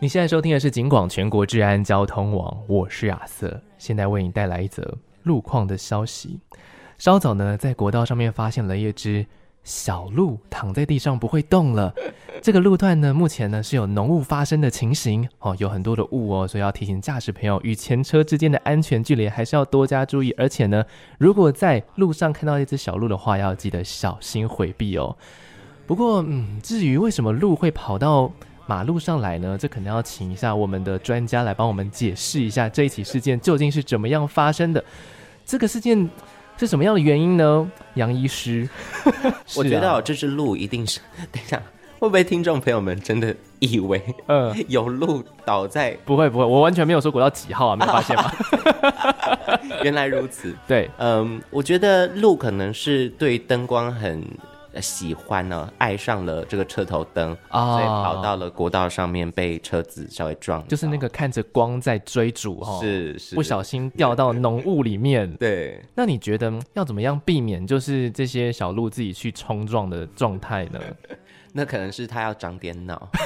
你现在收听的是警广全国治安交通网，我是亚瑟，现在为你带来一则路况的消息。稍早呢，在国道上面发现了一只小鹿躺在地上不会动了。这个路段呢，目前呢是有浓雾发生的情形哦，有很多的雾哦，所以要提醒驾驶朋友与前车之间的安全距离还是要多加注意。而且呢，如果在路上看到一只小鹿的话，要记得小心回避哦。不过，嗯，至于为什么鹿会跑到马路上来呢？这可能要请一下我们的专家来帮我们解释一下这一起事件究竟是怎么样发生的。这个事件是什么样的原因呢？杨医师，我觉得这只鹿一定是…… 等一下，会不会听众朋友们真的以为，嗯，有鹿倒在？不会不会，我完全没有说国到几号啊，没有发现吗？原来如此，对，嗯，我觉得鹿可能是对灯光很。喜欢呢，爱上了这个车头灯，哦、所以跑到了国道上面，被车子稍微撞，就是那个看着光在追逐哈、哦，是是，不小心掉到浓雾里面。对，那你觉得要怎么样避免就是这些小鹿自己去冲撞的状态呢？那可能是他要长点脑。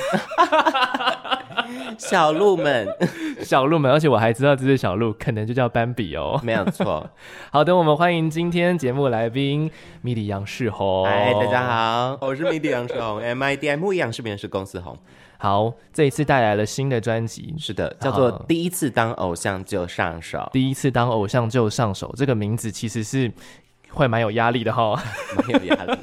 小鹿们，小鹿们，而且我还知道这只小鹿可能就叫斑比哦，没有错。好的，我们欢迎今天节目来宾米迪杨世宏。嗨，大家好，我是米迪杨世宏，M I D M 杨世宏是公司红。好，这一次带来了新的专辑，是的，叫做《第一次当偶像就上手》。第一次当偶像就上手，这个名字其实是会蛮有压力的哈、哦，蛮有压力。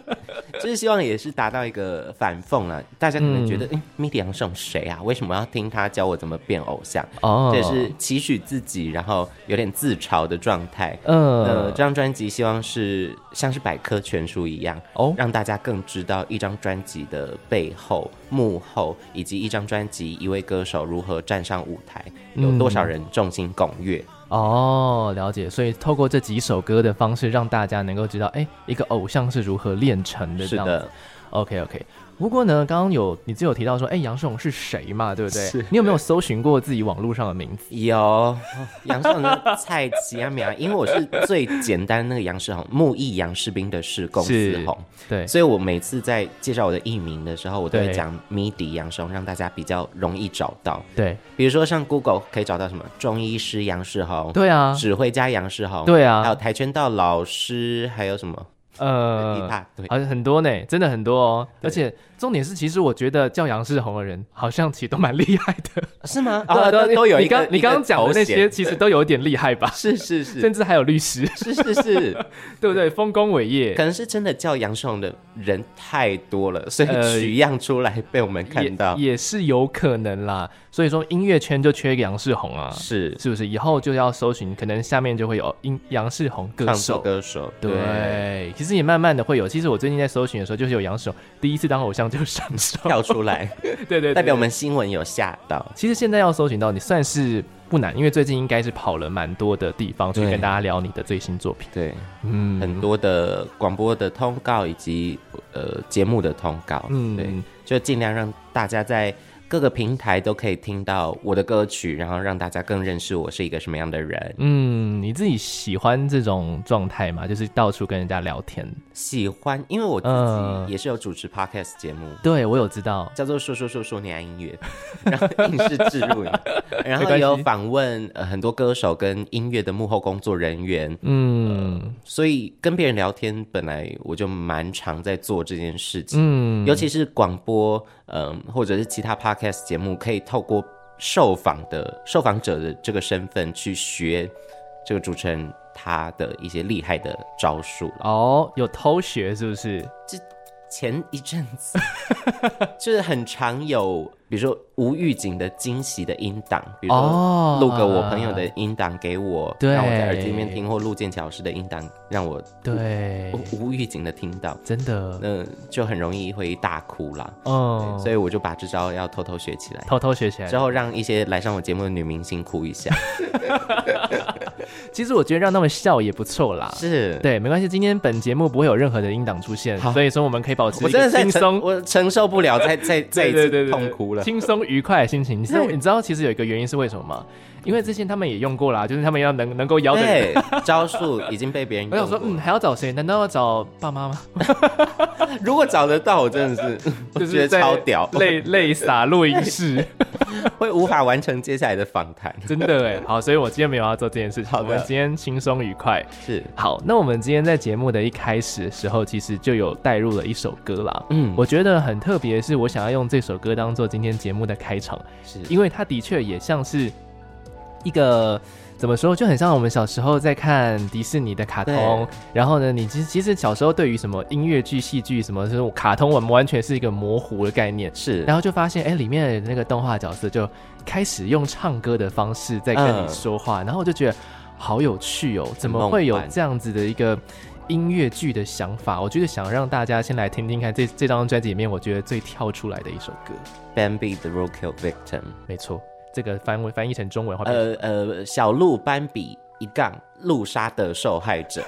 就是希望也是达到一个反讽啊，大家可能觉得，哎，Midi 杨是谁啊？为什么要听他教我怎么变偶像？哦，这也是期许自己，然后有点自嘲的状态。嗯，呃，这张专辑希望是像是百科全书一样，哦，让大家更知道一张专辑的背后、幕后，以及一张专辑一位歌手如何站上舞台，有多少人众星拱月。嗯哦，了解。所以透过这几首歌的方式，让大家能够知道，哎，一个偶像是如何炼成的。是的，OK OK。不过呢，刚刚有你只有提到说，哎，杨世宏是谁嘛？对不对？你有没有搜寻过自己网络上的名字？有，杨世宏的蔡奇阿米啊，因为我是最简单那个杨世宏，木易杨士兵的士公司宏，对，所以我每次在介绍我的艺名的时候，我都会讲 MIDI 杨世宏，让大家比较容易找到。对，比如说像 Google 可以找到什么中医师杨世宏，对啊，指挥家杨世宏，对啊，还有跆拳道老师，还有什么？呃，一大堆，好像很多呢，真的很多哦，而且。重点是，其实我觉得叫杨世宏的人，好像其实都蛮厉害的，是吗？啊，都都有你刚。你刚刚讲的那些，其实都有一点厉害吧？是是是，甚至还有律师，是是是，对不对？丰功伟业，可能是真的叫杨世宏的人太多了，所以取样出来被我们看到，也是有可能啦。所以说音乐圈就缺一个杨世宏啊，是是不是？以后就要搜寻，可能下面就会有音杨世宏歌手歌手，对，其实也慢慢的会有。其实我最近在搜寻的时候，就是有杨世宏第一次当偶像就上手。跳出来，对，对，对对，代表我们新闻有吓到。其实现在要搜寻到你算是不难，因为最近应该是跑了蛮多的地方去跟大家聊你的最新作品。对，嗯，很多的广播的通告以及呃节目的通告，嗯，对，就尽量让大家在。各个平台都可以听到我的歌曲，然后让大家更认识我是一个什么样的人。嗯，你自己喜欢这种状态吗？就是到处跟人家聊天。喜欢，因为我自己也是有主持 podcast 节目。呃、对，我有知道，叫做说说说说你爱音乐，然后硬是置入，然后也有访问呃很多歌手跟音乐的幕后工作人员。嗯、呃，所以跟别人聊天，本来我就蛮常在做这件事情。嗯，尤其是广播。嗯，或者是其他 podcast 节目，可以透过受访的受访者的这个身份去学这个主持人他的一些厉害的招数。哦，有偷学是不是？这前一阵子。就是很常有比如说无预警的惊喜的音档，比如说录个我朋友的音档给我，对，让我在耳机里面听，或录剑桥老师的音档让我对。无无预警的听到，真的，那就很容易会大哭啦。哦，所以我就把这招要偷偷学起来，偷偷学起来，之后让一些来上我节目的女明星哭一下。其实我觉得让他们笑也不错啦，是对，没关系。今天本节目不会有任何的音档出现，所以说我们可以保持我真的轻松，我承受不了再再 再一次痛哭了，轻松愉快的心情。你知道你知道其实有一个原因是为什么吗？因为之前他们也用过啦，就是他们要能能够邀的人招数已经被别人。我想说，嗯，还要找谁？难道要找爸妈吗？如果找得到，我真的是 就觉得超屌，泪泪洒录音室，会无法完成接下来的访谈。真的哎，好，所以我今天没有要做这件事情。好的，我们今天轻松愉快是好。那我们今天在节目的一开始的时候，其实就有带入了一首歌啦。嗯，我觉得很特别，是我想要用这首歌当做今天节目的开场，是因为它的确也像是。一个怎么说，就很像我们小时候在看迪士尼的卡通，然后呢，你其实其实小时候对于什么音乐剧、戏剧什么这种卡通，我们完全是一个模糊的概念，是，然后就发现，哎，里面的那个动画角色就开始用唱歌的方式在跟你说话，嗯、然后我就觉得好有趣哦，怎么会有这样子的一个音乐剧的想法？我觉得想让大家先来听听看这这张专辑里面，我觉得最跳出来的一首歌《Bambi the Roadkill Victim》，没错。这个翻译翻译成中文话，呃呃，小鹿斑比一杠路杀的受害者，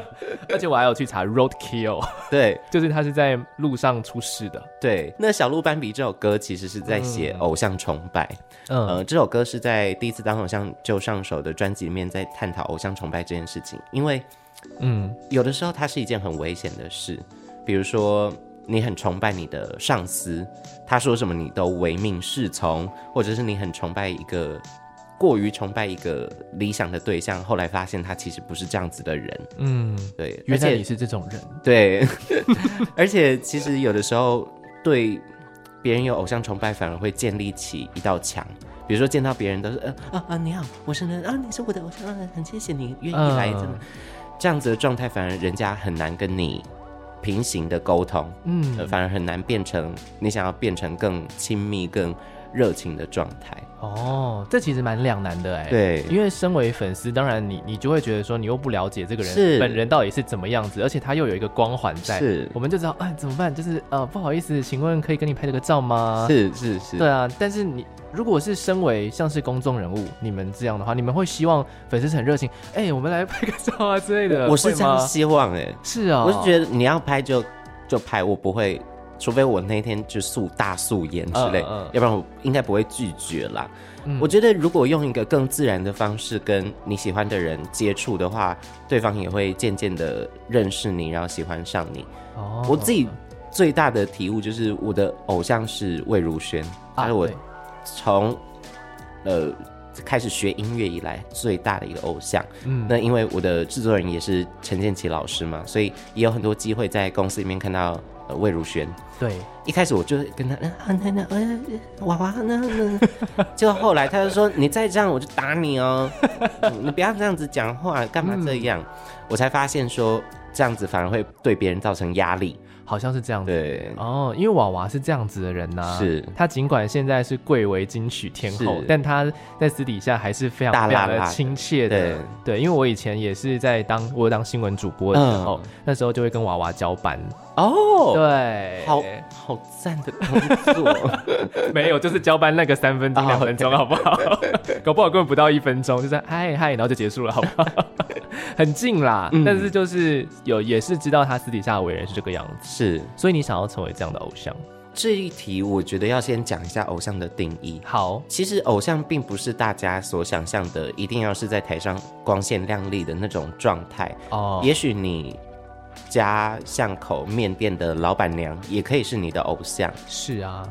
而且我还有去查 roadkill，对，就是他是在路上出事的。对，那小鹿斑比这首歌其实是在写偶像崇拜，嗯，呃，这首歌是在第一次当偶像就上手的专辑里面在探讨偶像崇拜这件事情，因为，嗯，有的时候它是一件很危险的事，比如说。你很崇拜你的上司，他说什么你都唯命是从，或者是你很崇拜一个过于崇拜一个理想的对象，后来发现他其实不是这样子的人。嗯，对，原来你是这种人。对，而且其实有的时候对别人有偶像崇拜，反而会建立起一道墙。比如说见到别人都是呃啊啊你好，我是呢啊你是我的偶像，很谢谢你愿意来，这样子的状态，反而人家很难跟你。平行的沟通，嗯、呃，反而很难变成你想要变成更亲密、更热情的状态。哦，这其实蛮两难的哎。对，因为身为粉丝，当然你你就会觉得说，你又不了解这个人本人到底是怎么样子，而且他又有一个光环在，是，我们就知道，哎，怎么办？就是呃，不好意思，请问可以跟你拍这个照吗？是是是，对啊。但是你如果是身为像是公众人物，你们这样的话，你们会希望粉丝是很热情，哎，我们来拍个照啊之类的。我是这样希望哎，是啊，我是觉得你要拍就就拍，我不会。除非我那天就素大素颜之类，uh, uh, 要不然我应该不会拒绝啦。嗯、我觉得如果用一个更自然的方式跟你喜欢的人接触的话，对方也会渐渐的认识你，然后喜欢上你。Oh, 我自己最大的体悟就是我的偶像是魏如萱，他是我从呃开始学音乐以来最大的一个偶像。嗯，那因为我的制作人也是陈建奇老师嘛，所以也有很多机会在公司里面看到。呃，魏如萱，对，一开始我就跟他，嗯，那那呃，娃娃那那，结果后来他就说，你再这样我就打你哦，你不要这样子讲话，干嘛这样？嗯、我才发现说这样子反而会对别人造成压力。好像是这样子，对。哦，因为娃娃是这样子的人呐、啊，是。他尽管现在是贵为金曲天后，但他在私底下还是非常非常的亲切的，对，对，因为我以前也是在当我当新闻主播的时候，嗯、那时候就会跟娃娃交班。哦，对，好好赞的工作，没有，就是交班那个三分钟两分钟，好不好？搞不好根本不到一分钟，就是嗨嗨，然后就结束了，好不好？很近啦，嗯、但是就是有也是知道他私底下的为人是这个样子。是，所以你想要成为这样的偶像？这一题我觉得要先讲一下偶像的定义。好，其实偶像并不是大家所想象的，一定要是在台上光鲜亮丽的那种状态。哦，也许你家巷口面店的老板娘也可以是你的偶像。是啊。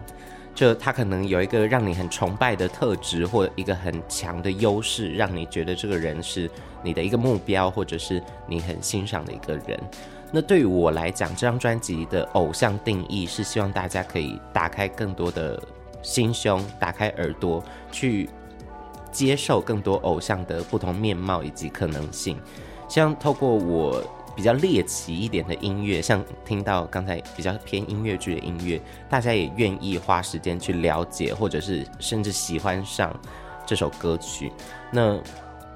就他可能有一个让你很崇拜的特质，或一个很强的优势，让你觉得这个人是你的一个目标，或者是你很欣赏的一个人。那对于我来讲，这张专辑的偶像定义是希望大家可以打开更多的心胸，打开耳朵，去接受更多偶像的不同面貌以及可能性。希望透过我比较猎奇一点的音乐，像听到刚才比较偏音乐剧的音乐，大家也愿意花时间去了解，或者是甚至喜欢上这首歌曲，那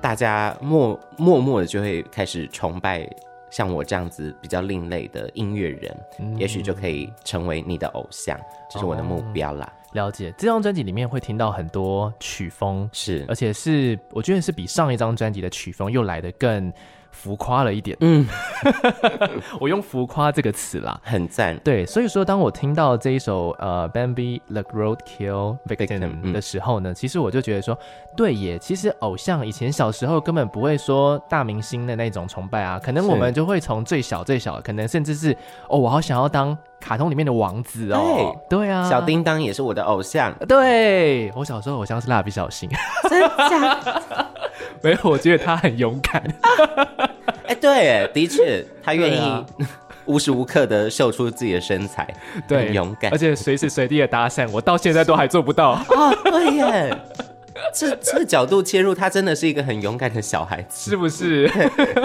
大家默默默的就会开始崇拜像我这样子比较另类的音乐人，嗯、也许就可以成为你的偶像，这是我的目标啦。哦、了解，这张专辑里面会听到很多曲风，是，而且是我觉得是比上一张专辑的曲风又来得更。浮夸了一点，嗯，我用浮夸这个词啦，很赞。对，所以说当我听到这一首呃《Bambi the Roadkill Victim》的时候呢，其实我就觉得说，对耶，其实偶像以前小时候根本不会说大明星的那种崇拜啊，可能我们就会从最小最小，可能甚至是哦，我好想要当卡通里面的王子哦，对，对啊，小叮当也是我的偶像，对，我小时候偶像是蜡笔小新，真假？没有，我觉得他很勇敢。哎、欸，对，的确，他愿意无时无刻的秀出自己的身材，对，很勇敢，而且随时随地的搭讪，我到现在都还做不到。哦，对耶，这这个角度切入，他真的是一个很勇敢的小孩子，是不是？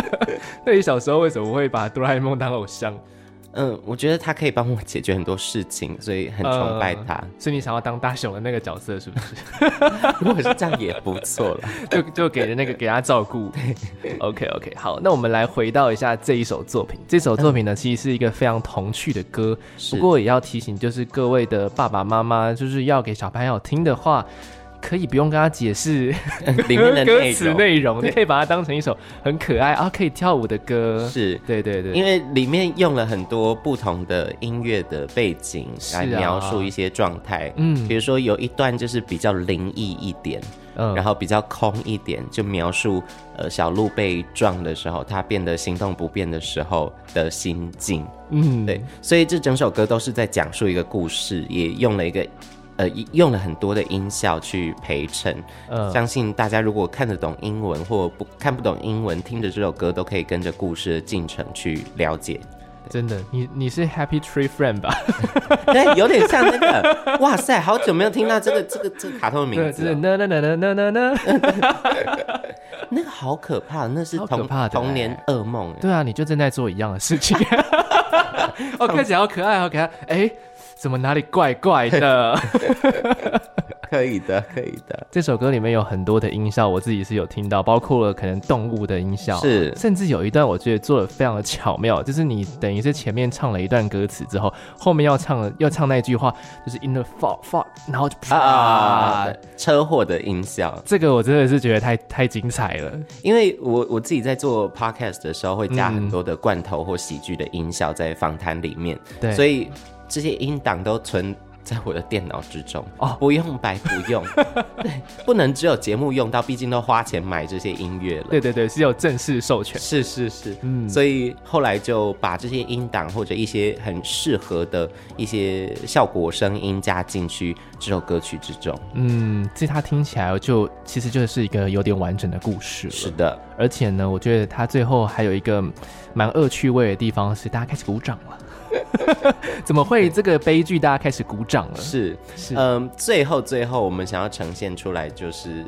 那你小时候为什么会把哆啦 A 梦当偶像？嗯，我觉得他可以帮我解决很多事情，所以很崇拜他。呃、所以你想要当大雄的那个角色，是不是？如果是这样也不错了，就就给人那个给他照顾。OK OK，好，那我们来回到一下这一首作品。这首作品呢，其实是一个非常童趣的歌，不过也要提醒，就是各位的爸爸妈妈，就是要给小朋友听的话。可以不用跟他解释 里面的歌词内容，你可以把它当成一首很可爱啊，可以跳舞的歌。是，对对对，因为里面用了很多不同的音乐的背景来描述一些状态。嗯，比如说有一段就是比较灵异一点，嗯，然后比较空一点，就描述呃小鹿被撞的时候，它变得行动不便的时候的心境。嗯，对，所以这整首歌都是在讲述一个故事，也用了一个。呃，用了很多的音效去陪衬，呃，相信大家如果看得懂英文或不看不懂英文，听着这首歌都可以跟着故事的进程去了解。真的，你你是 Happy Tree Friend 吧？对，有点像那个。哇塞，好久没有听到这个这个这个卡通的名字。那那那那那那那，那个好可怕，那是童童年噩梦。对啊，你就正在做一样的事情。哦，看起来好可爱，好可爱。哎。怎么哪里怪怪的？可以的，可以的。这首歌里面有很多的音效，我自己是有听到，包括了可能动物的音效，是，甚至有一段我觉得做的非常的巧妙，就是你等于是前面唱了一段歌词之后，后面要唱要唱那句话，就是 in the fog fog，然后就啪啊，车祸的音效，这个我真的是觉得太太精彩了，因为我我自己在做 podcast 的时候会加很多的罐头或喜剧的音效在访谈里面，对，所以。这些音档都存在我的电脑之中哦，不用白不用，对，不能只有节目用到，毕竟都花钱买这些音乐了。对对对，是有正式授权。是是是，嗯，所以后来就把这些音档或者一些很适合的一些效果声音加进去这首歌曲之中。嗯，其实它听起来就其实就是一个有点完整的故事。是的，而且呢，我觉得它最后还有一个蛮恶趣味的地方是，大家开始鼓掌了。怎么会这个悲剧？大家开始鼓掌了。是是，嗯，最后最后，我们想要呈现出来就是，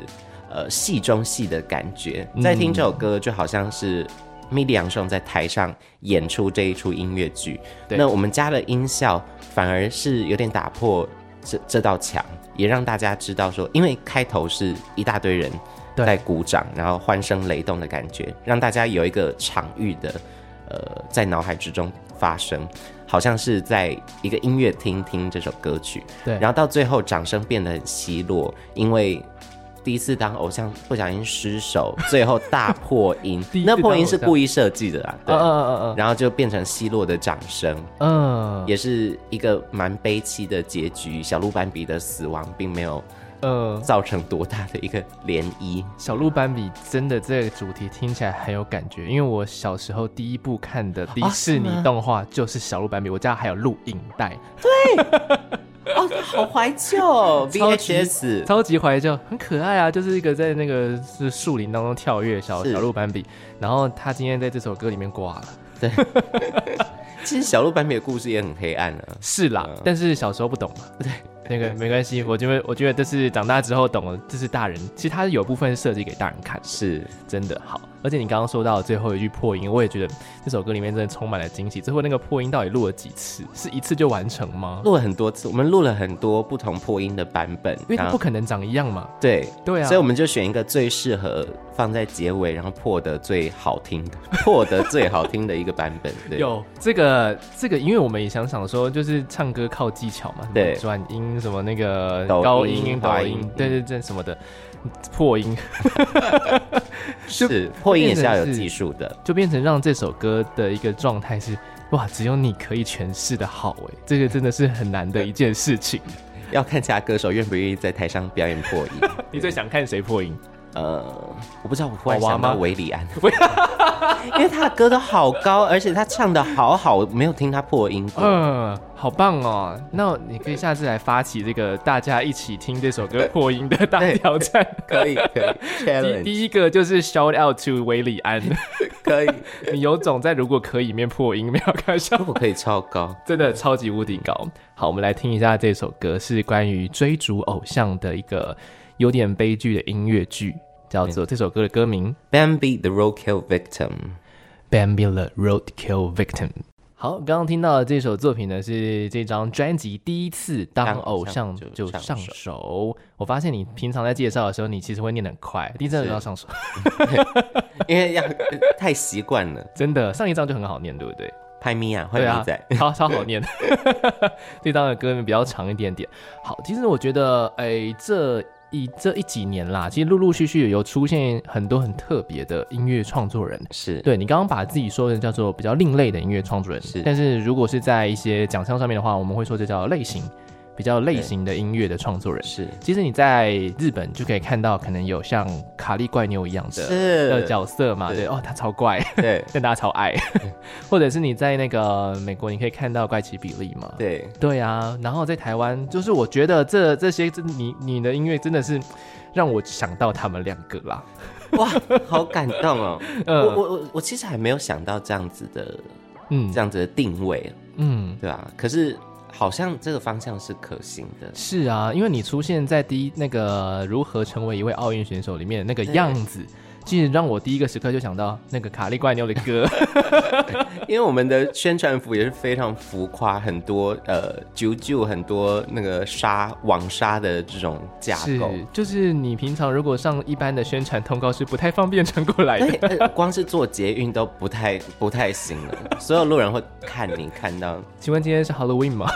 呃，戏中戏的感觉。在听这首歌，就好像是 MIDI 杨胜在台上演出这一出音乐剧。那我们加了音效，反而是有点打破这这道墙，也让大家知道说，因为开头是一大堆人在鼓掌，然后欢声雷动的感觉，让大家有一个场域的，呃，在脑海之中发生。好像是在一个音乐厅听这首歌曲，对，然后到最后掌声变得很稀落，因为第一次当偶像不小心失手，最后大破音，那破音是故意设计的啦，对，嗯嗯嗯，然后就变成稀落的掌声，嗯，也是一个蛮悲戚的结局，小鹿斑比的死亡并没有。呃，造成多大的一个涟漪？小鹿斑比真的这个主题听起来很有感觉，因为我小时候第一部看的迪士尼动画就是小鹿斑比，我家还有录影带。对，哦，好怀旧，VHS，超级怀旧，很可爱啊，就是一个在那个是树林当中跳跃小小鹿斑比，然后他今天在这首歌里面挂了。对，其实小鹿斑比的故事也很黑暗啊。是啦，嗯、但是小时候不懂嘛。对。那个没关系，我觉得我觉得这是长大之后懂了，这是大人，其实它有部分设计给大人看，是真的好。而且你刚刚说到最后一句破音，我也觉得这首歌里面真的充满了惊喜。最后那个破音到底录了几次？是一次就完成吗？录了很多次，我们录了很多不同破音的版本，因为它不可能长一样嘛。对对啊，所以我们就选一个最适合放在结尾，然后破的最好听的，破的最好听的一个版本。对，有这个这个，因为我们也想想说，就是唱歌靠技巧嘛，对，转音什么那个高音、对对对，什么的。破音 是破音也是要有技术的，就变成让这首歌的一个状态是哇，只有你可以诠释的好哎，这个真的是很难的一件事情。要看其他歌手愿不愿意在台上表演破音。你最想看谁破音？呃，我不知道，我忽然想到韦礼安，因为他的歌都好高，而且他唱的好好，没有听他破音。嗯，好棒哦！那你可以下次来发起这个大家一起听这首歌破音的大挑战，可以可以。第第一个就是 shout out to 韦礼安，可以。你有种在如果可以面破音，没有开玩笑，我可以超高，真的超级无敌高。好，我们来听一下这首歌，是关于追逐偶像的一个有点悲剧的音乐剧。叫做这首歌的歌名《Bambi the Roadkill Victim》，Bambi the Roadkill Victim。好，刚刚听到的这首作品呢，是这张专辑第一次当偶像就上手。我发现你平常在介绍的时候，你其实会念得很快，第一次要上手，因为要太习惯了。真的，上一张就很好念，对不对？拍咪啊，会咪仔，超超好念。这张的歌名比较长一点点。好，其实我觉得，哎，这。以这一几年啦，其实陆陆续续有出现很多很特别的音乐创作人，是对你刚刚把自己说的叫做比较另类的音乐创作人，是。但是如果是在一些奖项上面的话，我们会说这叫类型。比较类型的音乐的创作人。是，其实你在日本就可以看到，可能有像卡利怪妞一样的的角色嘛，对哦，他超怪，对，但大家超爱，或者是你在那个美国，你可以看到怪奇比利嘛，对，对啊，然后在台湾，就是我觉得这这些，你你的音乐真的是让我想到他们两个啦，哇，好感动哦，我我我我其实还没有想到这样子的，嗯，这样子的定位，嗯，对啊，可是。好像这个方向是可行的。是啊，因为你出现在第一那个如何成为一位奥运选手里面那个样子。其实让我第一个时刻就想到那个卡利怪妞的歌，因为我们的宣传服也是非常浮夸，很多呃啾啾，很多那个纱网纱的这种架构，就是你平常如果上一般的宣传通告是不太方便传过来的，光是做捷运都不太不太行了，所有路人会看你看到。请问今天是 Halloween 吗？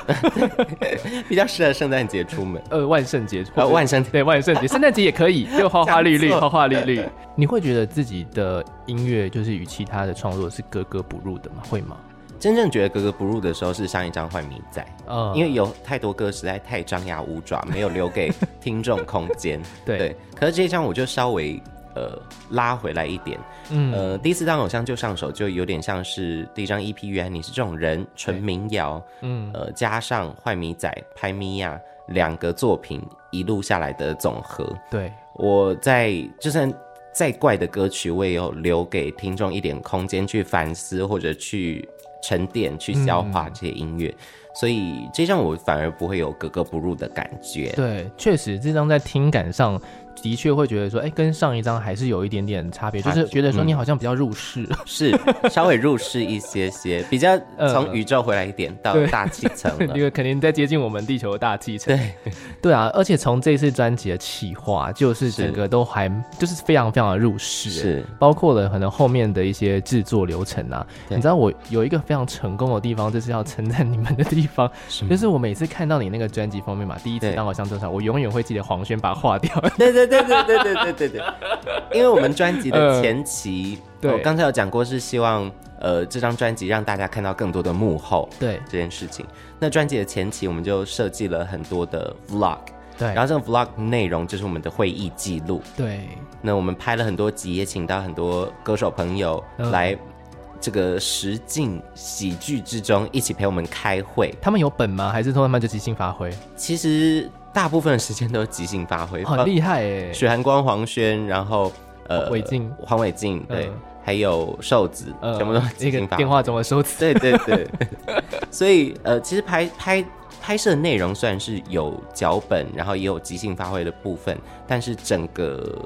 比较适合圣诞节出门，呃，万圣节，呃，万圣对万圣节，圣诞节也可以，就花花绿绿，花花绿绿，你会。会觉得自己的音乐就是与其他的创作是格格不入的吗？会吗？真正觉得格格不入的时候是上一张《坏迷仔》，嗯，因为有太多歌实在太张牙舞爪，没有留给听众空间。对，对，可是这一张我就稍微呃拉回来一点，嗯，呃，第一次当偶像就上手，就有点像是第一张 EP《原来你是这种人》纯民谣，嗯，呃，加上《坏迷仔》拍咪呀两个作品一路下来的总和。对，我在就算。再怪的歌曲，我也有留给听众一点空间去反思，或者去沉淀、去消化这些音乐，所以这张我反而不会有格格不入的感觉。对，确实这张在听感上。的确会觉得说，哎、欸，跟上一张还是有一点点差别，就是觉得说你好像比较入世，嗯、是稍微入世一些些，比较 从宇宙回来一点到大气层，因为肯定在接近我们地球的大气层。对，对啊，而且从这次专辑的企划，就是整个都还就是非常非常的入世，是。包括了可能后面的一些制作流程啊。你知道我有一个非常成功的地方，就是要称赞你们的地方，就是我每次看到你那个专辑封面嘛，第一次当偶像登场，我永远会记得黄轩把它划掉。对对。对对对对对对对，因为我们专辑的前期，呃、对，刚才有讲过，是希望呃这张专辑让大家看到更多的幕后，对这件事情。那专辑的前期，我们就设计了很多的 vlog，对，然后这个 vlog 内容就是我们的会议记录，对。那我们拍了很多集，也请到很多歌手朋友来这个实境喜剧之中一起陪我们开会。他们有本吗？还是说他们就即兴发挥？其实。大部分的时间都是即兴发挥，很厉害哎！许寒光、黄轩，然后呃，伟静、黄伟静，对，还有瘦子，全部都即兴发挥。电话中的瘦子，对对对。所以呃，其实拍拍拍摄内容虽然是有脚本，然后也有即兴发挥的部分，但是整个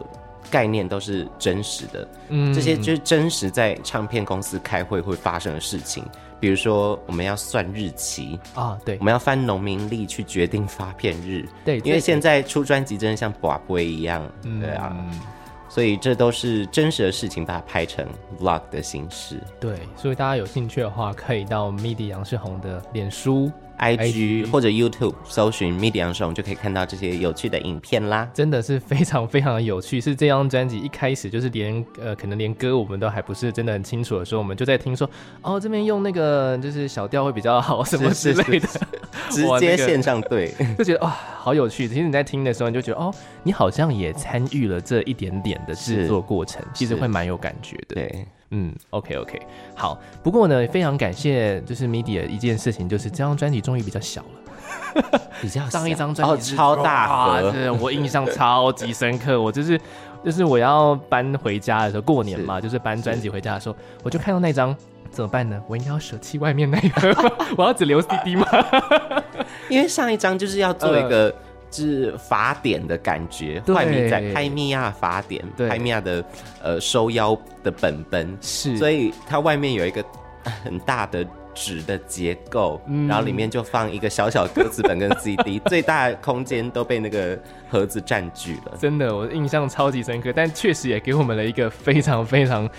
概念都是真实的。嗯，这些就是真实在唱片公司开会会发生的事情。比如说，我们要算日期啊，对，我们要翻农民历去决定发片日，对，因为现在出专辑真的像拔杯一样，对啊，所以这都是真实的事情，把它拍成 vlog 的形式。对，所以大家有兴趣的话，可以到 MIDI 杨世宏的脸书。IG 或者 YouTube 搜寻 MIDI 杨世宏就可以看到这些有趣的影片啦，真的是非常非常的有趣。是这张专辑一开始就是连呃可能连歌我们都还不是真的很清楚的时候，我们就在听说哦这边用那个就是小调会比较好什么之类的，直接线上对，就觉得哇、哦、好有趣。其实你在听的时候你就觉得哦你好像也参与了这一点点的制作过程，其实会蛮有感觉的。对。嗯，OK OK，好。不过呢，非常感谢，就是 MIDI 的一件事情，就是这张专辑终于比较小了，比较上一张专辑超大盒，是我印象超级深刻。我就是就是我要搬回家的时候，过年嘛，是就是搬专辑回家的时候，我就看到那张，怎么办呢？我应该要舍弃外面那个，我要只留 CD 吗？因为上一张就是要做一个。呃是法典的感觉，坏米在拍米亚法典，拍米亚的呃收腰的本本是，所以它外面有一个很大的纸的结构，嗯、然后里面就放一个小小歌词本跟 CD，最大空间都被那个盒子占据了。真的，我印象超级深刻，但确实也给我们了一个非常非常。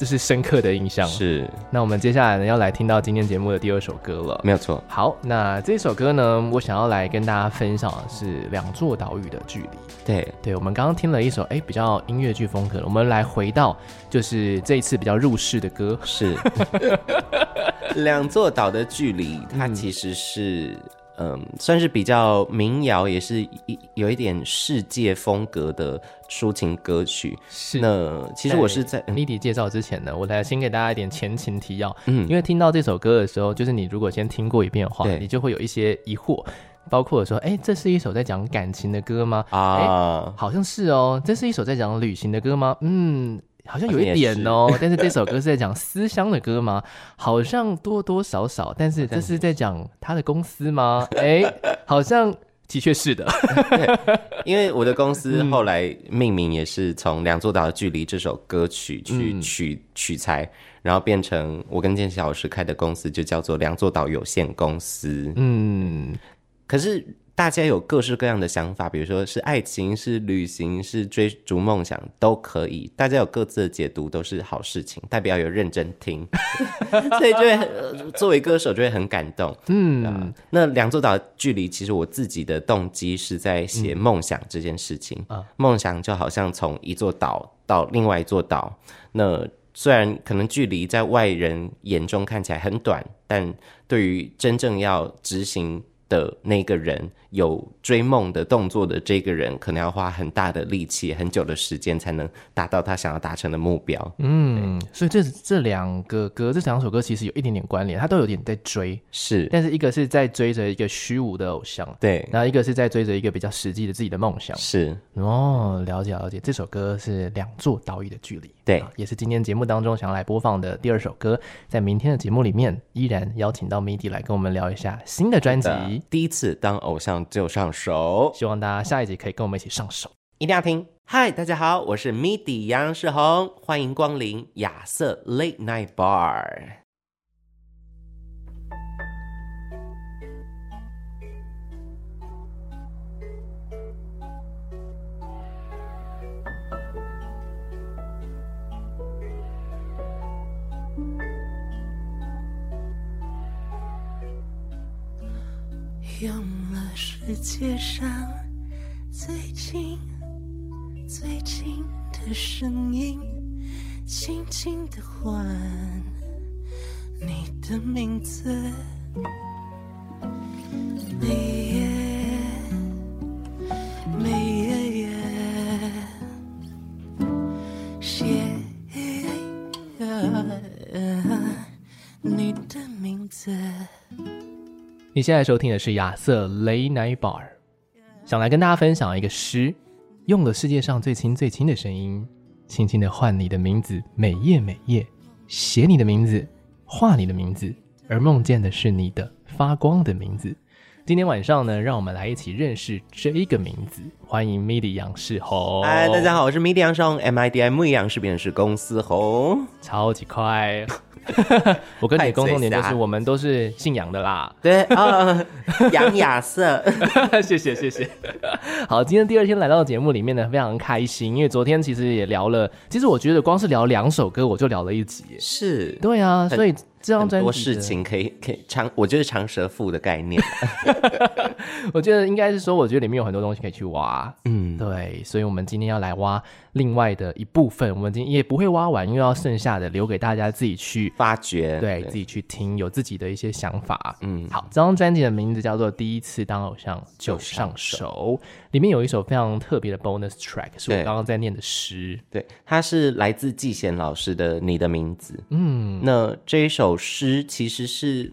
这是深刻的印象。是，那我们接下来呢，要来听到今天节目的第二首歌了。没有错。好，那这首歌呢，我想要来跟大家分享的是《两座岛屿的距离》。对，对，我们刚刚听了一首哎比较音乐剧风格，我们来回到就是这一次比较入世的歌。是，《两座岛的距离》，它其实是。嗯嗯，算是比较民谣，也是一有一点世界风格的抒情歌曲。是，那其实我是在 MIDI 介绍之前呢，我来先给大家一点前情提要。嗯，因为听到这首歌的时候，就是你如果先听过一遍的话，对你就会有一些疑惑，包括说，哎、欸，这是一首在讲感情的歌吗？啊、欸，好像是哦。这是一首在讲旅行的歌吗？嗯。好像有一点哦，是但是这首歌是在讲思乡的歌吗？好像多多少少，但是这是在讲他的公司吗？哎、欸，好像的确是的，因为我的公司后来命名也是从《两座岛的距离》这首歌曲去取取材，然后变成我跟建骐老师开的公司就叫做两座岛有限公司。嗯，可是。大家有各式各样的想法，比如说是爱情、是旅行、是追逐梦想，都可以。大家有各自的解读，都是好事情，代表有认真听，所以就会、很、作为歌手就会很感动。嗯、呃，那两座岛距离，其实我自己的动机是在写梦想这件事情。梦想就好像从一座岛到另外一座岛，那虽然可能距离在外人眼中看起来很短，但对于真正要执行的那个人。有追梦的动作的这个人，可能要花很大的力气、很久的时间，才能达到他想要达成的目标。嗯，所以这这两个歌，这两首歌其实有一点点关联，他都有点在追，是，但是一个是在追着一个虚无的偶像，对，然后一个是在追着一个比较实际的自己的梦想，是。哦，了解了解，这首歌是两座岛屿的距离，对，也是今天节目当中想要来播放的第二首歌。在明天的节目里面，依然邀请到 MIDI 来跟我们聊一下新的专辑，第一次当偶像。就上手，希望大家下一集可以跟我们一起上手，一定要听。嗨，大家好，我是 MIDI 杨世宏，欢迎光临亚瑟 Late Night Bar。用了世界上最近最近的声音，轻轻的唤你的名字。每你现在收听的是亚瑟 Late Night Bar，想来跟大家分享一个诗，用了世界上最轻最轻的声音，轻轻的唤你的名字，每夜每夜写你的名字，画你的名字，而梦见的是你的发光的名字。今天晚上呢，让我们来一起认识这一个名字。欢迎 MIDI 杨世宏。嗨，大家好，我是 MIDI 杨世宏，MIDI 杨世辨识公司宏，超级快。我跟你共同点就是，我们都是姓杨的啦。对啊，杨亚瑟，谢谢谢谢。好，今天第二天来到节目里面呢，非常开心，因为昨天其实也聊了，其实我觉得光是聊两首歌，我就聊了一集。是，对啊，所以。这张专辑很多事情可以可以长，我觉得长舌妇的概念，我觉得应该是说，我觉得里面有很多东西可以去挖，嗯，对，所以我们今天要来挖另外的一部分，我们今天也不会挖完，因为要剩下的留给大家自己去发掘，对，对自己去听，有自己的一些想法，嗯，好，这张专辑的名字叫做《第一次当偶像就上手》，手里面有一首非常特别的 bonus track，是我刚刚在念的诗，对，它是来自季贤老师的《你的名字》，嗯，那这一首。首诗其实是，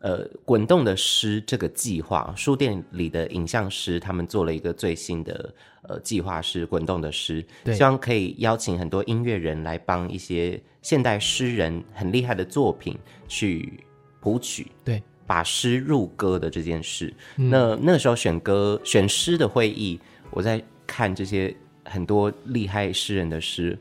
呃，滚动的诗这个计划，书店里的影像师他们做了一个最新的呃计划，是滚动的诗，对。希望可以邀请很多音乐人来帮一些现代诗人很厉害的作品去谱曲，对，把诗入歌的这件事。嗯、那那个时候选歌选诗的会议，我在看这些很多厉害诗人的诗。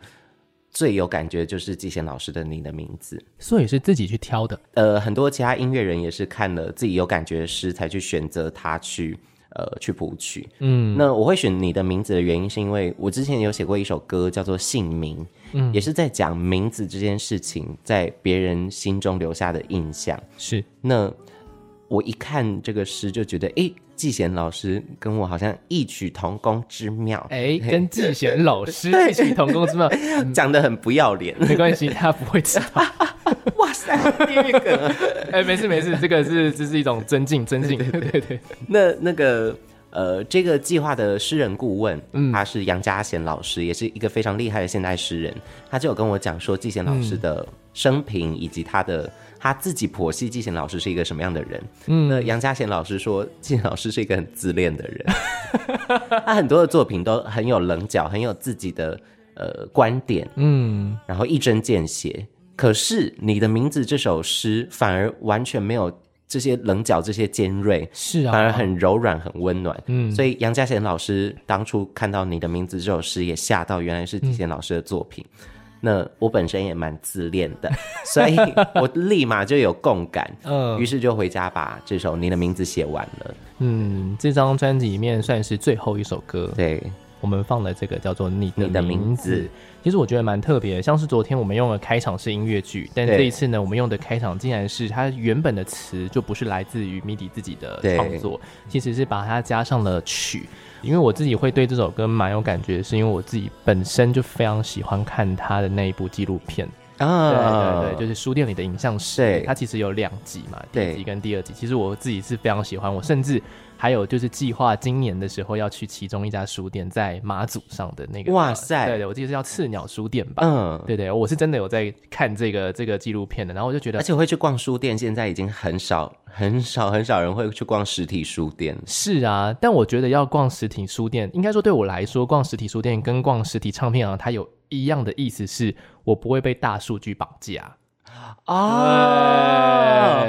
最有感觉就是季贤老师的《你的名字》，所以是自己去挑的。呃，很多其他音乐人也是看了自己有感觉的诗，才去选择他去呃去谱曲。嗯，那我会选《你的名字》的原因，是因为我之前有写过一首歌叫做《姓名》，嗯，也是在讲名字这件事情在别人心中留下的印象。是，那我一看这个诗就觉得，哎。季贤老师跟我好像异曲同工之妙，哎，跟季贤老师异曲同工之妙，讲的很不要脸，没关系，他不会知道。哇塞，地狱梗！哎，没事没事，这个是这是一种尊敬尊敬，对对对。那那个呃，这个计划的诗人顾问，嗯，他是杨家贤老师，也是一个非常厉害的现代诗人，他就有跟我讲说季贤老师的生平以及他的。他自己婆媳季贤老师是一个什么样的人？嗯，那杨家贤老师说，季贤老师是一个很自恋的人，他很多的作品都很有棱角，很有自己的呃观点，嗯，然后一针见血。可是你的名字这首诗反而完全没有这些棱角，这些尖锐，是啊，反而很柔软，很温暖。嗯，所以杨家贤老师当初看到你的名字这首诗，也吓到，原来是季贤老师的作品。嗯那我本身也蛮自恋的，所以我立马就有共感，嗯，于是就回家把这首《你的名字》写完了。嗯，这张专辑里面算是最后一首歌，对，我们放的这个叫做你《你的名字》名字。其实我觉得蛮特别的，像是昨天我们用的开场是音乐剧，但这一次呢，我们用的开场竟然是它原本的词就不是来自于 MIDI 自己的创作，其实是把它加上了曲。因为我自己会对这首歌蛮有感觉，是因为我自己本身就非常喜欢看他的那一部纪录片。啊，对对对，就是书店里的影像室，它其实有两集嘛，第一集跟第二集，其实我自己是非常喜欢，我甚至。还有就是计划今年的时候要去其中一家书店，在马祖上的那个，哇塞，对对，我记得是叫赤鸟书店吧，嗯，对对，我是真的有在看这个这个纪录片的，然后我就觉得，而且我会去逛书店，现在已经很少很少很少人会去逛实体书店，是啊，但我觉得要逛实体书店，应该说对我来说，逛实体书店跟逛实体唱片啊，它有一样的意思，是我不会被大数据绑架。哦，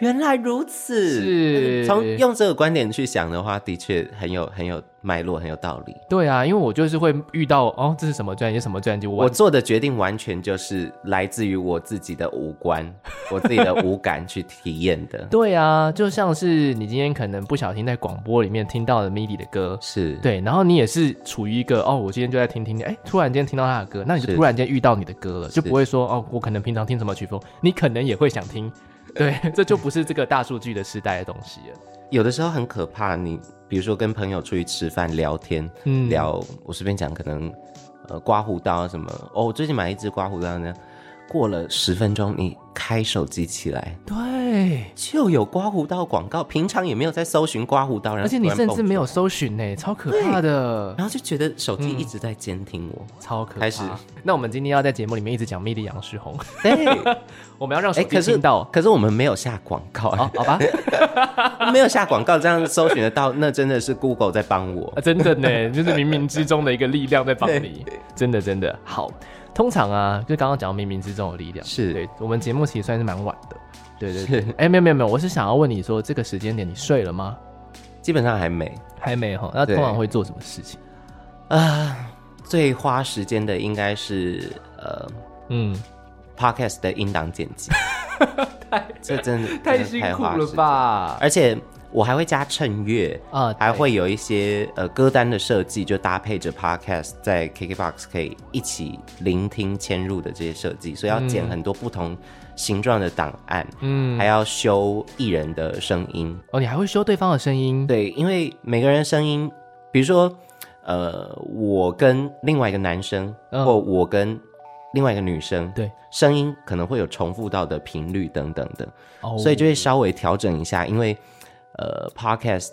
原来如此。是，从用这个观点去想的话，的确很有很有。脉络很有道理，对啊，因为我就是会遇到哦，这是什么专辑，什么专辑，我做的决定完全就是来自于我自己的五官，我自己的五感去体验的。对啊，就像是你今天可能不小心在广播里面听到了 MIDI 的歌，是。对，然后你也是处于一个哦，我今天就在听听，哎，突然间听到他的歌，那你就突然间遇到你的歌了，就不会说哦，我可能平常听什么曲风，你可能也会想听，对，这就不是这个大数据的时代的东西了。有的时候很可怕，你比如说跟朋友出去吃饭聊天，嗯，聊我随便讲，可能呃刮胡刀什么，哦，我最近买一支刮胡刀呢，过了十分钟你。开手机起来，对，就有刮胡刀广告。平常也没有在搜寻刮胡刀，然后而且你甚至没有搜寻呢，超可怕的。然后就觉得手机一直在监听我，嗯、超可怕。开始，那我们今天要在节目里面一直讲 MIDI 杨世宏，对，我们要让手机听到。可是我们没有下广告，哦，好吧，没有下广告，这样搜寻得到，那真的是 Google 在帮我，啊，真的呢，就是冥冥之中的一个力量在帮你，真的真的好。通常啊，就刚刚讲冥冥之中的力量，是对我们节目其实算是蛮晚的。对对对，哎、欸，没有没有没有，我是想要问你说，这个时间点你睡了吗？基本上还没，还没哈。那通常会做什么事情？啊，最花时间的应该是呃，嗯，Podcast 的音档剪辑，太 这真的太辛苦了吧？而且。我还会加衬乐啊，还会有一些呃歌单的设计，就搭配着 Podcast 在 KKBOX 可以一起聆听嵌入的这些设计，所以要剪很多不同形状的档案，嗯，还要修艺人的声音。哦，你还会修对方的声音？对，因为每个人声音，比如说呃，我跟另外一个男生，嗯、或我跟另外一个女生，对，声音可能会有重复到的频率等等的，哦，所以就会稍微调整一下，因为。呃，Podcast，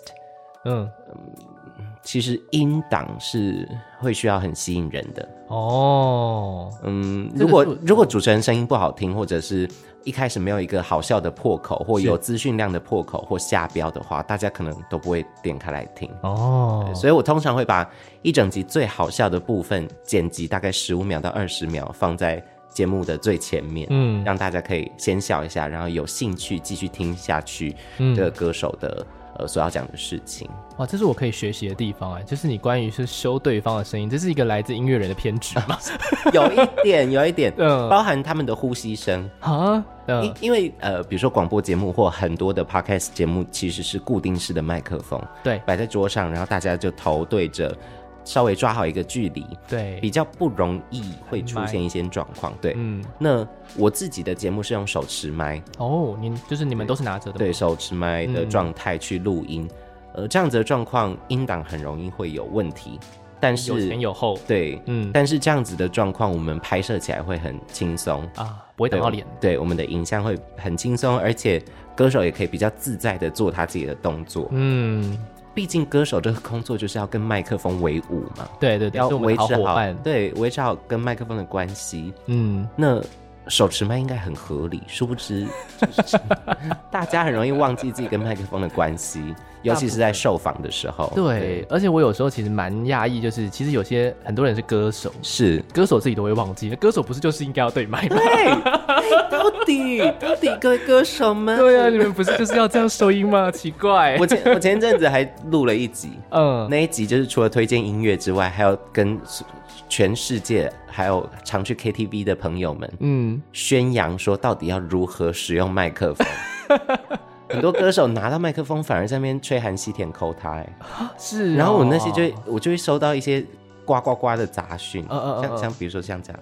嗯嗯，其实音档是会需要很吸引人的哦。嗯，如果如果主持人声音不好听，或者是一开始没有一个好笑的破口，或有资讯量的破口或下标的话，大家可能都不会点开来听哦。所以我通常会把一整集最好笑的部分剪辑大概十五秒到二十秒放在节目的最前面，嗯，让大家可以先笑一下，然后有兴趣继续听下去。这个歌手的、嗯、呃所要讲的事情，哇，这是我可以学习的地方哎，就是你关于是修对方的声音，这是一个来自音乐人的偏执吗？有一点，有一点，嗯，包含他们的呼吸声。啊，嗯、因因为呃，比如说广播节目或很多的 podcast 节目其实是固定式的麦克风，对，摆在桌上，然后大家就头对着。稍微抓好一个距离，对，比较不容易会出现一些状况，对，嗯。那我自己的节目是用手持麦，哦，你就是你们都是拿着的？对，手持麦的状态去录音，嗯、呃，这样子的状况音档很容易会有问题，但是有前有后，对，嗯，但是这样子的状况我们拍摄起来会很轻松。啊，不会打到脸，对，我们的影像会很轻松，而且歌手也可以比较自在的做他自己的动作，嗯。毕竟歌手这个工作就是要跟麦克风为伍嘛，对对对，要维持好，对，维持好跟麦克风的关系。嗯，那手持麦应该很合理，殊不知，就是、大家很容易忘记自己跟麦克风的关系。尤其是在受访的时候，对，对，而且我有时候其实蛮讶异，就是其实有些很多人是歌手，是歌手自己都会忘记，歌手不是就是应该要对麦吗？对，到底到底各位歌手们，对啊，你们不是就是要这样收音吗？奇怪，我前我前一阵子还录了一集，嗯，那一集就是除了推荐音乐之外，还要跟全世界还有常去 KTV 的朋友们，嗯，宣扬说到底要如何使用麦克风。很多歌手拿到麦克风，反而在那边吹韩西田抠他，哎，是。然后我那些就会，我就会收到一些呱呱呱的杂讯，像像比如说像这样，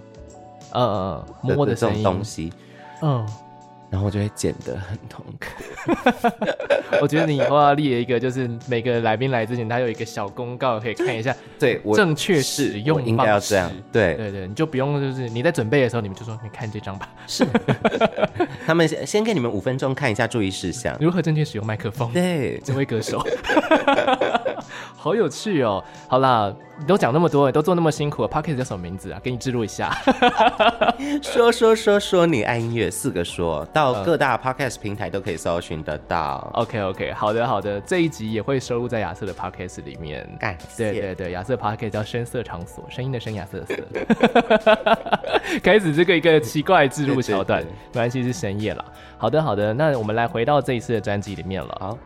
嗯嗯摸的这种东西，嗯。然后我就会剪得很痛苦。我觉得你以后要列一个，就是每个来宾来之前，他有一个小公告可以看一下。对，我正确使用应该要这样。对对对，你就不用就是你在准备的时候，你们就说你看这张吧。是。他们先先给你们五分钟看一下注意事项，如何正确使用麦克风。对，这位歌手。好有趣哦！好啦，你都讲那么多，都做那么辛苦，Podcast 叫什么名字啊？给你记录一下。说说说说你爱音乐四个说到各大 Podcast 平台都可以搜寻得到。OK OK，好的好的，这一集也会收录在亚瑟的 Podcast 里面。感谢。对对对，亚瑟 Podcast 叫声色场所，声音的声，亚瑟的色。开始这个一个奇怪的置入桥段，没关系，是深夜了。好的好的，那我们来回到这一次的专辑里面了。好。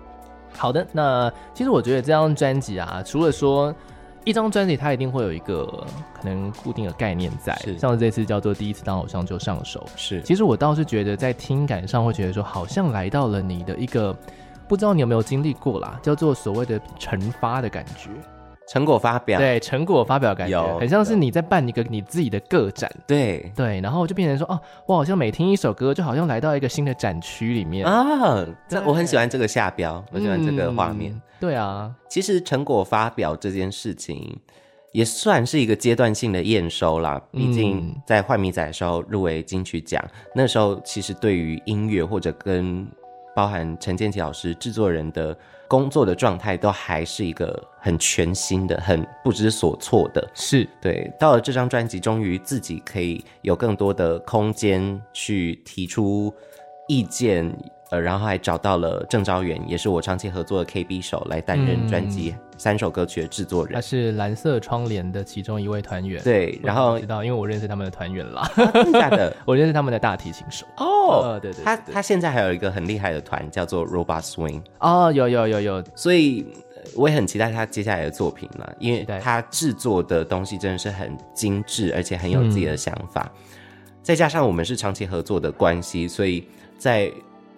好的，那其实我觉得这张专辑啊，除了说一张专辑，它一定会有一个可能固定的概念在，是像这次叫做第一次当偶像就上手，是。其实我倒是觉得在听感上会觉得说，好像来到了你的一个，不知道你有没有经历过啦，叫做所谓的成发的感觉。成果发表，对，成果发表感觉很像是你在办一个你自己的个展，对对，然后就变成说哦，我好像每听一首歌，就好像来到一个新的展区里面啊。这我很喜欢这个下标，我喜欢这个画面。嗯、对啊，其实成果发表这件事情也算是一个阶段性的验收啦。毕竟在坏米仔的时候入围金曲奖，那时候其实对于音乐或者跟包含陈建奇老师制作人的。工作的状态都还是一个很全新的、很不知所措的，是对。到了这张专辑，终于自己可以有更多的空间去提出意见，呃，然后还找到了郑昭元，也是我长期合作的 KB 手来担任专辑三首歌曲的制作人。他是蓝色窗帘的其中一位团员。对，然后知道，因为我认识他们的团员啦。真的？我认识他们的大提琴手。哦，对对，他他现在还有一个很厉害的团叫做 Robot Swing。哦，有有有有，所以我也很期待他接下来的作品嘛，因为他制作的东西真的是很精致，而且很有自己的想法。再加上我们是长期合作的关系，所以在。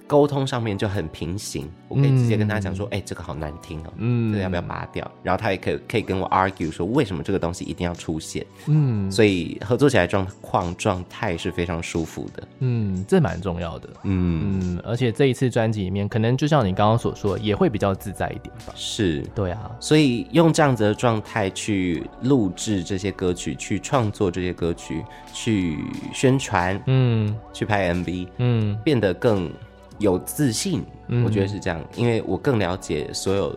沟通上面就很平行，我可以直接跟他讲说，哎、嗯。欸，这个好难听哦，嗯，这个要不要拔掉？然后他也可以可以跟我 argue 说，为什么这个东西一定要出现？嗯，所以合作起来状况状态是非常舒服的，嗯，这蛮重要的，嗯。嗯，而且这一次专辑里面，可能就像你刚刚所说，也会比较自在一点吧？是，对啊，所以用这样子的状态去录制这些歌曲，去创作这些歌曲，去宣传，嗯，去拍 MV，嗯，变得更。有自信，我觉得是这样，嗯，因为我更了解所有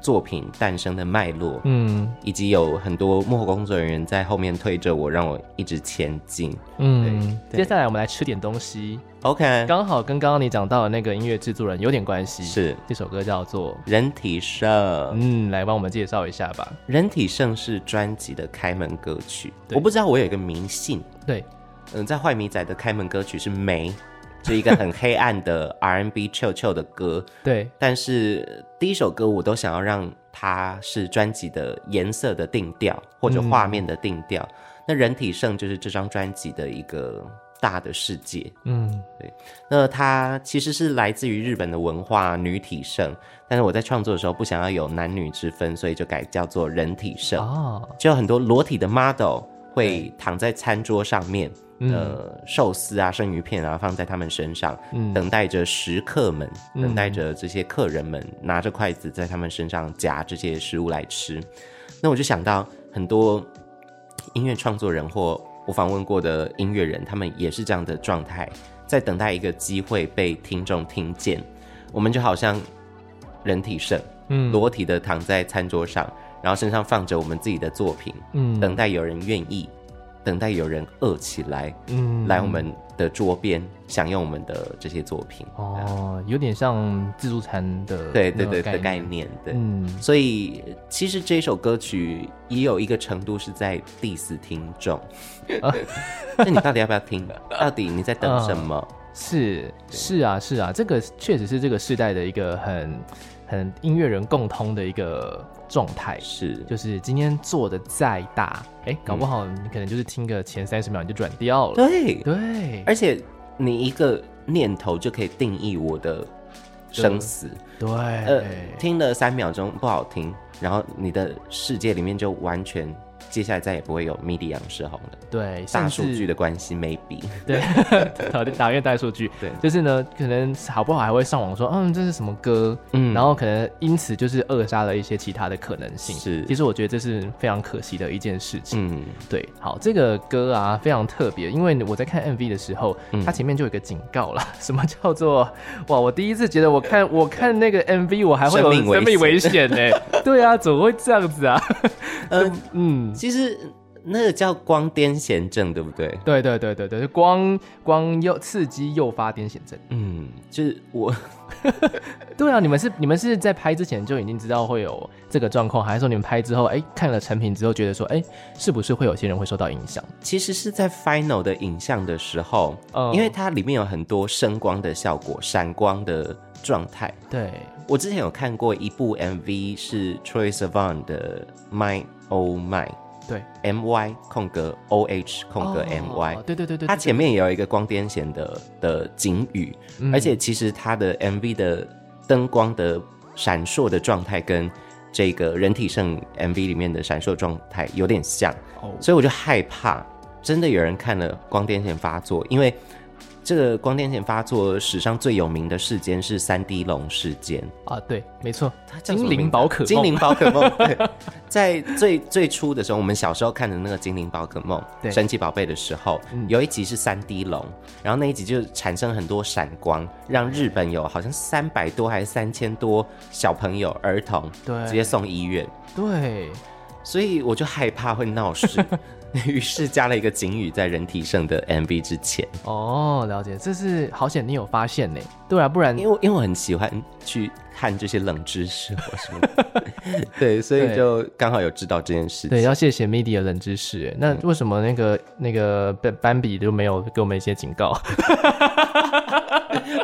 作品诞生的脉络，嗯，以及有很多幕后工作人员在后面推着我，让我一直前进。嗯，接下来我们来吃点东西，OK，刚好跟刚刚你讲到的那个音乐制作人有点关系，是。这首歌叫做《人体盛》，嗯，来帮我们介绍一下吧。《人体盛》是专辑的开门歌曲，我不知道我有一个迷信，对，嗯，在坏米仔的开门歌曲是没。是一个很黑暗的 R&B chill chill 的歌，对。但是第一首歌我都想要让它是专辑的颜色的定调，或者画面的定调。嗯、那人体盛就是这张专辑的一个大的世界，嗯，对。那它其实是来自于日本的文化女体盛，但是我在创作的时候不想要有男女之分，所以就改叫做人体盛。哦，就有很多裸体的 model 会躺在餐桌上面。呃，寿司啊，生鱼片啊，放在他们身上，嗯、等待着食客们，嗯、等待着这些客人们拿着筷子在他们身上夹这些食物来吃。那我就想到很多音乐创作人或我访问过的音乐人，他们也是这样的状态，在等待一个机会被听众听见。我们就好像人体肾，嗯，裸体的躺在餐桌上，然后身上放着我们自己的作品，嗯，等待有人愿意。等待有人饿起来，嗯，来我们的桌边享用我们的这些作品。哦，有点像自助餐的对对对的概念，对，嗯，所以其实这首歌曲也有一个程度是在 diss 听众，那、啊、你到底要不要听？到底你在等什么？啊、是是啊是啊，这个确实是这个时代的一个很很音乐人共通的一个。状态是，就是今天做的再大，哎、欸，搞不好你可能就是听个前三十秒你就转掉了。对对，而且你一个念头就可以定义我的生死。对，呃，听了三秒钟不好听，然后你的世界里面就完全。接下来再也不会有 MIDI 杨世宏了。对，大数据的关系，maybe。对，打打越大数据。对，就是呢，可能好不好还会上网说，嗯，这是什么歌？嗯，然后可能因此就是扼杀了一些其他的可能性。是，其实我觉得这是非常可惜的一件事情。嗯，对。好，这个歌啊非常特别，因为我在看 MV 的时候，它前面就有一个警告啦。什么叫做哇？我第一次觉得我看 我看那个 MV，我还会有生命危险呢。对啊，怎么会这样子啊？嗯 嗯。其实那个叫光癫痫症，对不对？对对对对对，光光诱刺激诱发癫痫症。嗯，就是我，对啊，你们是你们是在拍之前就已经知道会有这个状况，还是说你们拍之后，哎，看了成品之后觉得说，哎，是不是会有些人会受到影响？其实是在 final 的影像的时候，嗯，因为它里面有很多声光的效果、闪光的状态。对，我之前有看过一部 MV 是 Troye Sivan 的 My Oh My。对，M Y 空格 O H 空格 M Y，对对对对，它前面也有一个光癫痫的的警语，嗯，而且其实它的 M V 的灯光的闪烁的状态跟这个人体圣 M V 里面的闪烁状态有点像，哦，所以我就害怕真的有人看了光癫痫发作，因为。这个光电线发作史上最有名的事件是三 D 龙事件。啊，对，没错，它叫精灵宝可梦，精灵宝可梦。对，在最最初的时候，我们小时候看的那个精灵宝可梦，对，神奇宝贝的时候，嗯，有一集是三 D 龙，然后那一集就产生很多闪光，让日本有好像三百多还是三千多小朋友儿童，对，直接送医院，对，所以我就害怕会闹事。于是加了一个警语在人体上的 MV 之前。哦，了解，这是好险你有发现呢。对啊，不然因为因为我很喜欢去看这些冷知识或什么，对，所以就刚好有知道这件事情。对，要谢谢 Media 冷知识。那为什么那个、嗯、那个班斑比就没有给我们一些警告？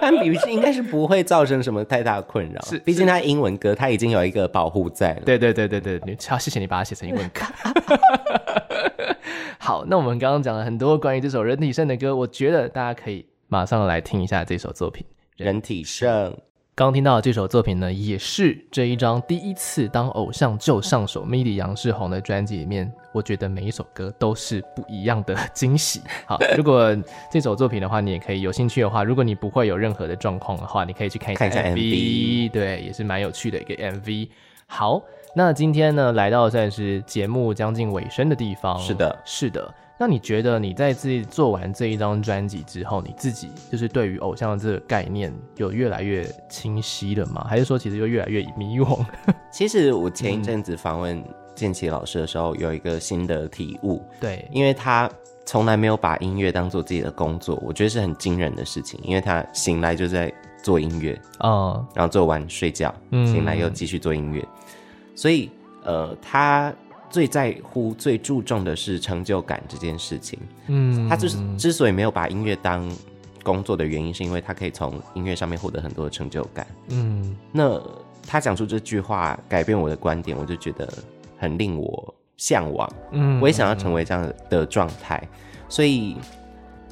斑比是应该是不会造成什么太大的困扰，是，毕竟他英文歌他已经有一个保护在了。对对对对对，你好，谢谢你把它写成英文歌。好，那我们刚刚讲了很多关于这首人体盛的歌，我觉得大家可以马上来听一下这首作品《人体盛》。刚听到的这首作品呢，也是这一张第一次当偶像就上手 MIDI 杨世宏的专辑里面，我觉得每一首歌都是不一样的惊喜。好，如果这首作品的话，你也可以有兴趣的话，如果你不会有任何的状况的话，你可以去看一看一下 MV 对，也是蛮有趣的一个 MV。好，那今天呢，来到算是节目将近尾声的地方。是的，是的。那你觉得你在自己做完这一张专辑之后，你自己就是对于偶像的这个概念有越来越清晰了吗？还是说其实又越来越迷惘？其实我前一阵子访问建奇老师的时候，有一个新的体悟。对，因为他从来没有把音乐当做自己的工作，我觉得是很惊人的事情。因为他醒来就在做音乐，哦，然后做完睡觉，醒来又继续做音乐，嗯，所以呃，他。最在乎、最注重的是成就感这件事情。嗯，他之之所以没有把音乐当工作的原因，是因为他可以从音乐上面获得很多的成就感。嗯，那他讲出这句话，改变我的观点，我就觉得很令我向往。嗯，我也想要成为这样的状态，所以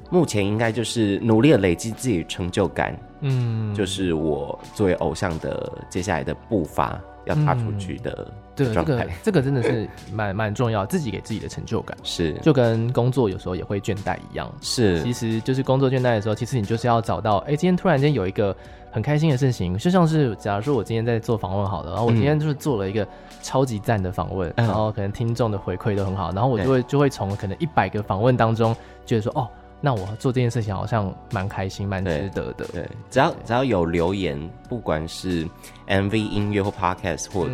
目前应该就是努力的累积自己成就感。嗯，就是我作为偶像的接下来的步伐。要踏出去的、嗯、对这个 这个真的是蛮蛮重要，自己给自己的成就感。是。就跟工作有时候也会倦怠一样，是。其实就是工作倦怠的时候，其实你就是要找到哎、欸，今天突然间有一个很开心的事情，就像是假如说我今天在做访问好了，然后我今天就是做了一个超级赞的访问，嗯、然后可能听众的回馈都很好，然后我就会就会从可能一百个访问当中觉得说哦。那我做这件事情好像蛮开心、蛮值得的。对，只要只要有留言，不管是 MV 音乐或 Podcast 或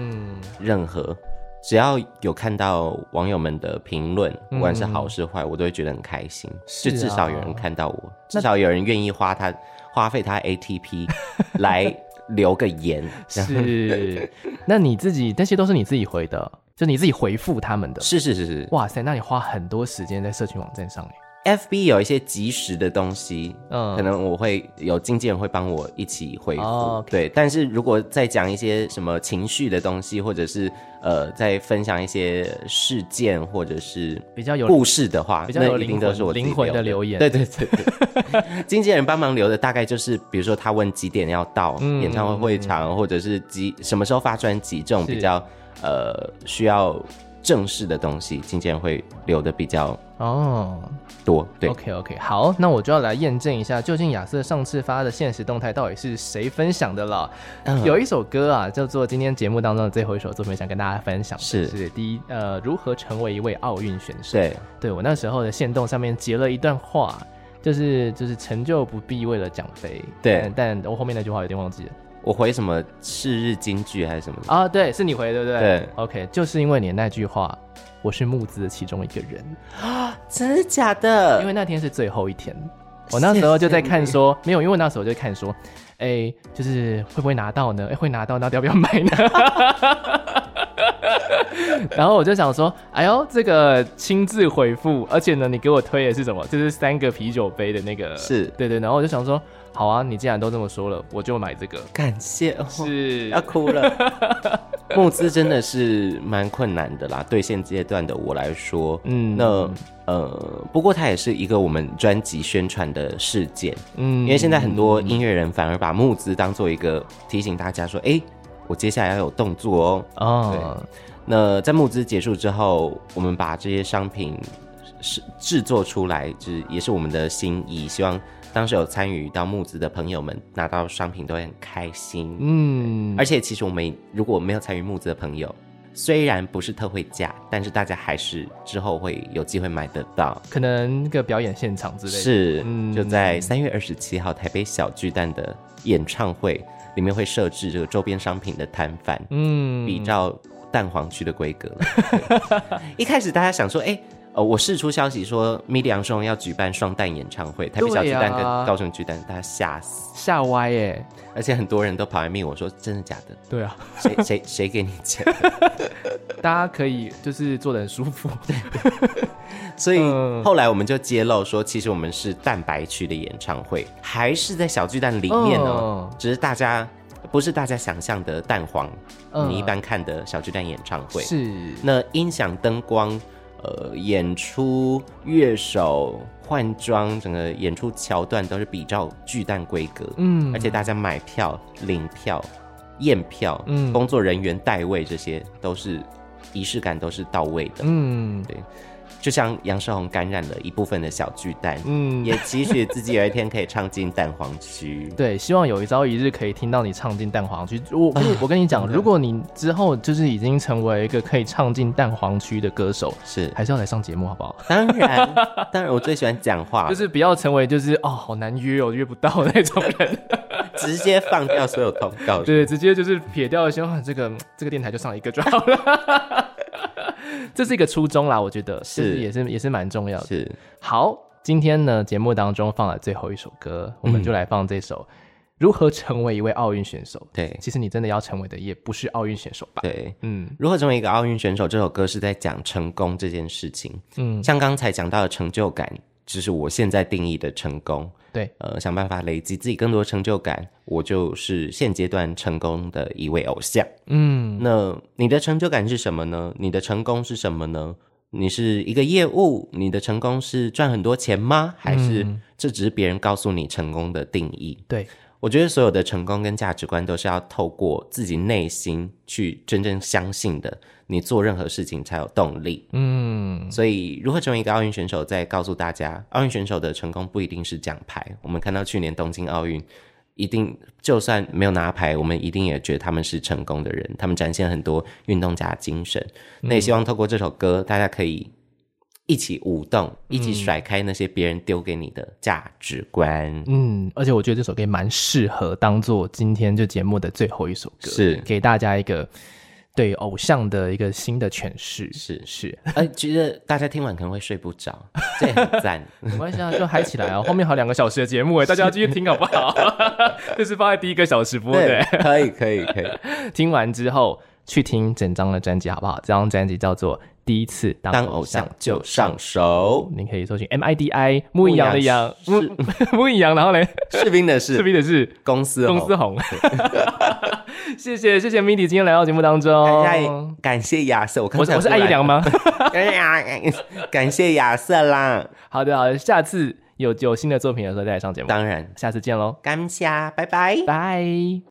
任何，嗯、只要有看到网友们的评论，不管是好是坏，嗯、我都会觉得很开心。就至少有人看到我，至少有人愿意花他花费他 ATP 来留个言。是，那你自己那些都是你自己回的，就你自己回复他们的。是是是是。哇塞，那你花很多时间在社群网站上 FB 有一些及时的东西，嗯，可能我会有经纪人会帮我一起回复，哦 okay、对。但是如果再讲一些什么情绪的东西，或者是呃，在分享一些事件或者是比较有故事的话，那一定都是我灵魂的留言。对对对对，经纪人帮忙留的大概就是，比如说他问几点要到演唱会会场，嗯、或者是几什么时候发专辑这种比较呃需要正式的东西，经纪人会留的比较哦。多对，OK OK，好，那我就要来验证一下，究竟亚瑟上次发的现实动态到底是谁分享的了。嗯、有一首歌啊，叫做今天节目当中的最后一首作品，想跟大家分享的是。是第一呃，如何成为一位奥运选手？对，对我那时候的线动上面截了一段话，就是就是成就不必为了奖杯，对，但我后面那句话有点忘记了，我回什么是日金句还是什么啊？对，是你回对不对？对，OK，就是因为你的那句话。我是募资的其中一个人啊，真的假的？因为那天是最后一天，我那时候就在看说，没有，因为那时候就在看说，哎、欸，就是会不会拿到呢？哎、欸，会拿到，那要不要买呢？然后我就想说，哎呦，这个亲自回复，而且呢，你给我推的是什么？就是三个啤酒杯的那个，是对对。然后我就想说，好啊，你既然都这么说了，我就买这个。感谢，是 要哭了。募资真的是蛮困难的啦，对现阶段的我来说，嗯，那呃，不过它也是一个我们专辑宣传的事件，嗯，因为现在很多音乐人反而把募资当做一个提醒大家说，哎、欸，我接下来要有动作哦，哦，对，那在募资结束之后，我们把这些商品是制作出来，就是也是我们的心意，希望。当时有参与到募资的朋友们拿到商品都会很开心，嗯，而且其实我们如果没有参与募资的朋友，虽然不是特惠价，但是大家还是之后会有机会买得到，可能那个表演现场之类的，是，嗯、就在三月二十七号台北小巨蛋的演唱会里面会设置这个周边商品的摊贩，嗯，比照蛋黄区的规格。一开始大家想说，哎、欸。呃，我试出消息说，MIDI 杨圣宏要举办双蛋演唱会，台北小巨蛋跟高雄巨蛋，大家吓死吓歪耶！而且很多人都跑来密我说，真的假的？对啊，谁谁谁给你钱？大家可以就是坐得很舒服。对，所以后来我们就揭露说，其实我们是蛋白区的演唱会，还是在小巨蛋里面呢？只是大家不是大家想象的蛋黄，你一般看的小巨蛋演唱会是那音响灯光。呃，演出乐手换装，整个演出桥段都是比较巨蛋规格，嗯，而且大家买票、领票、验票，嗯，工作人员代位，这些都是仪式感都是到位的，嗯，对。就像杨世宏感染了一部分的小巨蛋，嗯，也期许自己有一天可以唱进蛋黄区。对，希望有一朝一日可以听到你唱进蛋黄区。我 我跟你讲，如果你之后就是已经成为一个可以唱进蛋黄区的歌手，是还是要来上节目好不好？当然，当然，我最喜欢讲话，就是不要成为就是哦好难约哦约不到那种人，直接放掉所有通告，对，直接就是撇掉一些，这个这个电台就上一个就好了。这是一个初衷啦，我觉得是也是也是蛮重要的。是好，今天呢节目当中放了最后一首歌，我们就来放这首《如何成为一位奥运选手》。对，其实你真的要成为的也不是奥运选手吧？对，嗯，如何成为一个奥运选手？这首歌是在讲成功这件事情。嗯，像刚才讲到的成就感。就是我现在定义的成功，对，呃，想办法累积自己更多成就感，我就是现阶段成功的一位偶像。嗯，那你的成就感是什么呢？你的成功是什么呢？你是一个业务，你的成功是赚很多钱吗？还是这只是别人告诉你成功的定义？对。我觉得所有的成功跟价值观都是要透过自己内心去真正相信的，你做任何事情才有动力。嗯，所以如何成为一个奥运选手，再告诉大家，奥运选手的成功不一定是奖牌。我们看到去年东京奥运，一定就算没有拿牌，我们一定也觉得他们是成功的人，他们展现很多运动家精神。那也希望透过这首歌，大家可以。一起舞动，一起甩开那些别人丢给你的价值观。嗯，而且我觉得这首歌蛮适合当做今天这节目的最后一首歌，是给大家一个对偶像的一个新的诠释。是是，哎、呃，觉得大家听完可能会睡不着，这很赞。没关系啊，就嗨起来啊！后面还有两个小时的节目，哎，大家要继续听好不好？这是放在第一个小时播的，可以可以可以。听完之后去听整张的专辑好不好？这张专辑叫做。第一次当偶像就上手，你可以搜寻 M I D I 牧羊的羊，牧牧羊，然后嘞，士兵的士，士兵的士，公司公司红。谢谢谢谢 MIDI 今天来到节目当中，感谢亚瑟，我看我是艾怡良吗？感谢亚瑟啦。好的好的，下次有有新的作品的时候再来上节目，当然，下次见喽，感谢，拜拜拜。